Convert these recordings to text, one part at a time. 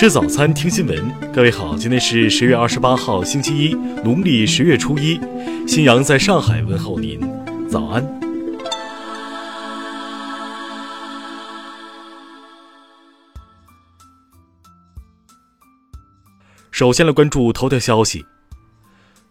吃早餐，听新闻。各位好，今天是十月二十八号，星期一，农历十月初一。新阳在上海问候您，早安。首先来关注头条消息。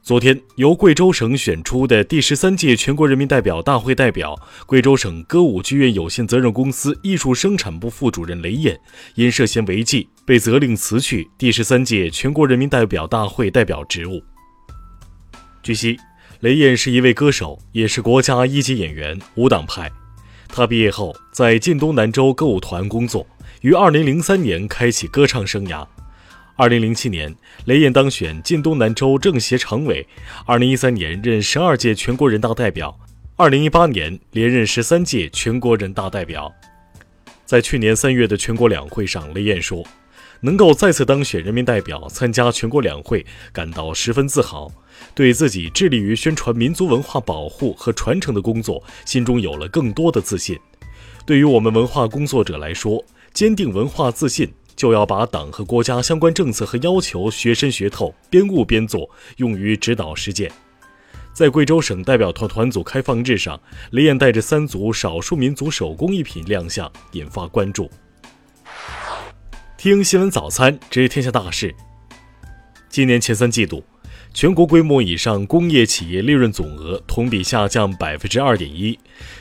昨天，由贵州省选出的第十三届全国人民代表大会代表、贵州省歌舞剧院有限责任公司艺术生产部副主任雷燕，因涉嫌违纪，被责令辞去第十三届全国人民代表大会代表职务。据悉，雷燕是一位歌手，也是国家一级演员，无党派。他毕业后在晋东南州歌舞团工作，于二零零三年开启歌唱生涯。二零零七年，雷燕当选晋东南州政协常委。二零一三年任十二届全国人大代表。二零一八年连任十三届全国人大代表。在去年三月的全国两会上，雷燕说：“能够再次当选人民代表，参加全国两会，感到十分自豪。对自己致力于宣传民族文化保护和传承的工作，心中有了更多的自信。对于我们文化工作者来说，坚定文化自信。”就要把党和国家相关政策和要求学深学透，边悟边做，用于指导实践。在贵州省代表团团组开放日上，雷燕带着三组少数民族手工艺品亮相，引发关注。听新闻早餐知天下大事。今年前三季度。全国规模以上工业企业利润总额同比下降百分之二点一，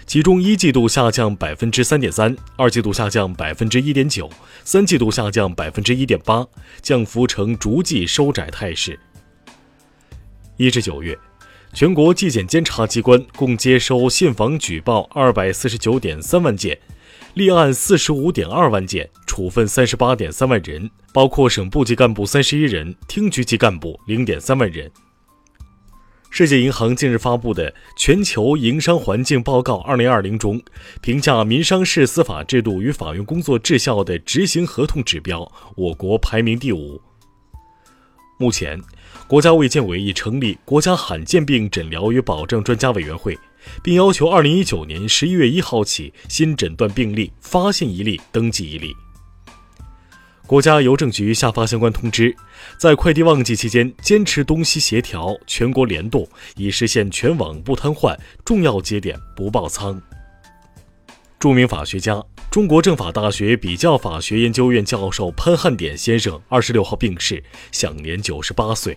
其中一季度下降百分之三点三，二季度下降百分之一点九，三季度下降百分之一点八，降幅呈逐季收窄态势。一至九月，全国纪检监察机关共接收信访举报二百四十九点三万件。立案四十五点二万件，处分三十八点三万人，包括省部级干部三十一人，厅局级干部零点三万人。世界银行近日发布的《全球营商环境报告二零二零》中，评价民商事司法制度与法院工作质效的执行合同指标，我国排名第五。目前，国家卫健委已成立国家罕见病诊疗与保障专家委员会。并要求，二零一九年十一月一号起，新诊断病例发现一例登记一例。国家邮政局下发相关通知，在快递旺季期间，坚持东西协调、全国联动，以实现全网不瘫痪，重要节点不爆仓。著名法学家、中国政法大学比较法学研究院教授潘汉典先生二十六号病逝，享年九十八岁。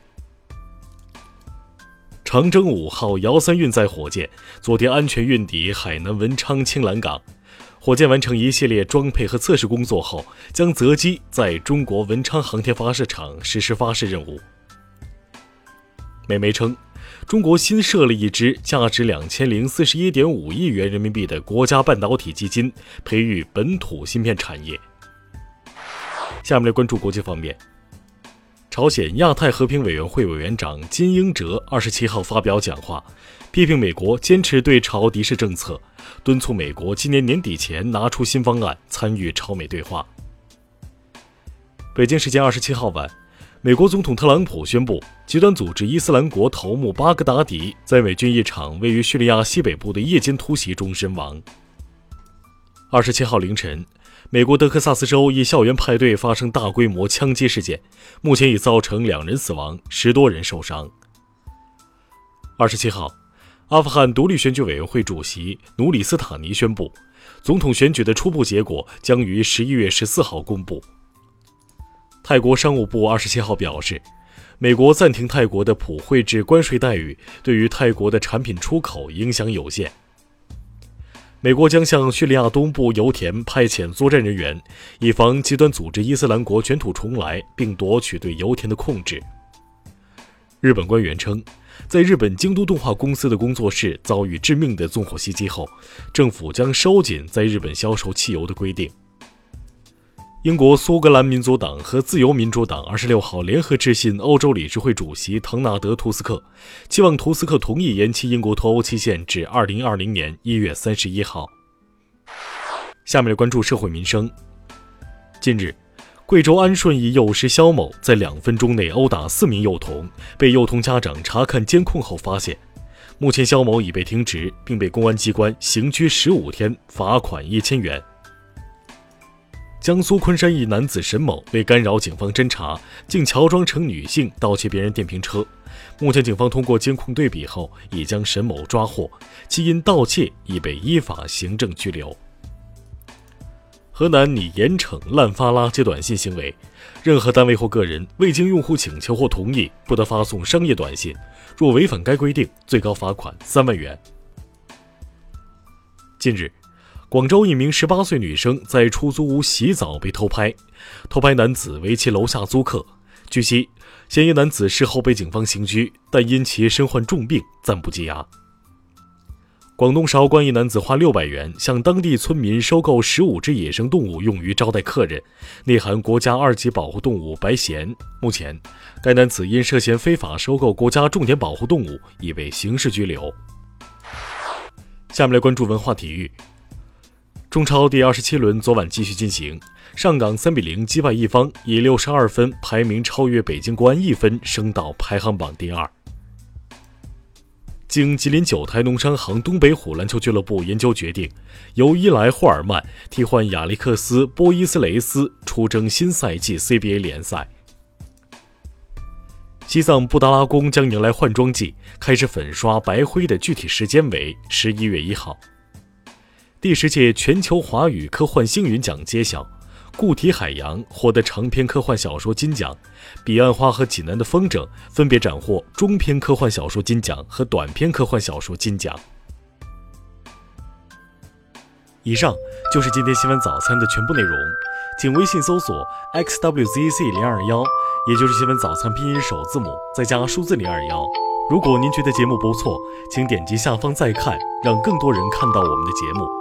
长征五号遥三运载火箭昨天安全运抵海南文昌青蓝港，火箭完成一系列装配和测试工作后，将择机在中国文昌航天发射场实施发射任务。美媒称，中国新设立一支价值两千零四十一点五亿元人民币的国家半导体基金，培育本土芯片产业。下面来关注国际方面。朝鲜亚太和平委员会委员长金英哲二十七号发表讲话，批评美国坚持对朝敌视政策，敦促美国今年年底前拿出新方案，参与朝美对话。北京时间二十七号晚，美国总统特朗普宣布，极端组织伊斯兰国头目巴格达迪在美军一场位于叙利亚西北部的夜间突袭中身亡。二十七号凌晨。美国德克萨斯州一校园派对发生大规模枪击事件，目前已造成两人死亡，十多人受伤。二十七号，阿富汗独立选举委员会主席努里斯塔尼宣布，总统选举的初步结果将于十一月十四号公布。泰国商务部二十七号表示，美国暂停泰国的普惠制关税待遇，对于泰国的产品出口影响有限。美国将向叙利亚东部油田派遣作战人员，以防极端组织伊斯兰国卷土重来，并夺取对油田的控制。日本官员称，在日本京都动画公司的工作室遭遇致命的纵火袭击后，政府将收紧在日本销售汽油的规定。英国苏格兰民族党和自由民主党二十六号联合致信欧洲理事会主席唐纳德·图斯克，期望图斯克同意延期英国脱欧期限至二零二零年一月三十一号。下面来关注社会民生。近日，贵州安顺一幼师肖某在两分钟内殴打四名幼童，被幼童家长查看监控后发现。目前，肖某已被停职，并被公安机关刑拘十五天，罚款一千元。江苏昆山一男子沈某为干扰警方侦查，竟乔装成女性盗窃别人电瓶车。目前，警方通过监控对比后，已将沈某抓获，其因盗窃已被依法行政拘留。河南拟严惩滥发垃圾短信行为，任何单位或个人未经用户请求或同意，不得发送商业短信，若违反该规定，最高罚款三万元。近日。广州一名十八岁女生在出租屋洗澡被偷拍，偷拍男子为其楼下租客。据悉，嫌疑男子事后被警方刑拘，但因其身患重病，暂不羁押。广东韶关一男子花六百元向当地村民收购十五只野生动物，用于招待客人，内含国家二级保护动物白鹇。目前，该男子因涉嫌非法收购国家重点保护动物，已被刑事拘留。下面来关注文化体育。中超第二十七轮昨晚继续进行，上港三比零击败一方，以六十二分排名超越北京国安一分，升到排行榜第二。经吉林九台农商行东北虎篮球俱乐部研究决定，由伊莱霍尔曼替换亚历克斯波伊斯雷斯出征新赛季 CBA 联赛。西藏布达拉宫将迎来换装季，开始粉刷白灰的具体时间为十一月一号。第十届全球华语科幻星云奖揭晓，《固体海洋》获得长篇科幻小说金奖，《彼岸花》和《济南的风筝》分别斩获中篇科幻小说金奖和短篇科幻小说金奖。以上就是今天新闻早餐的全部内容，请微信搜索 xwzc 零二幺，也就是新闻早餐拼音首字母再加数字零二幺。如果您觉得节目不错，请点击下方再看，让更多人看到我们的节目。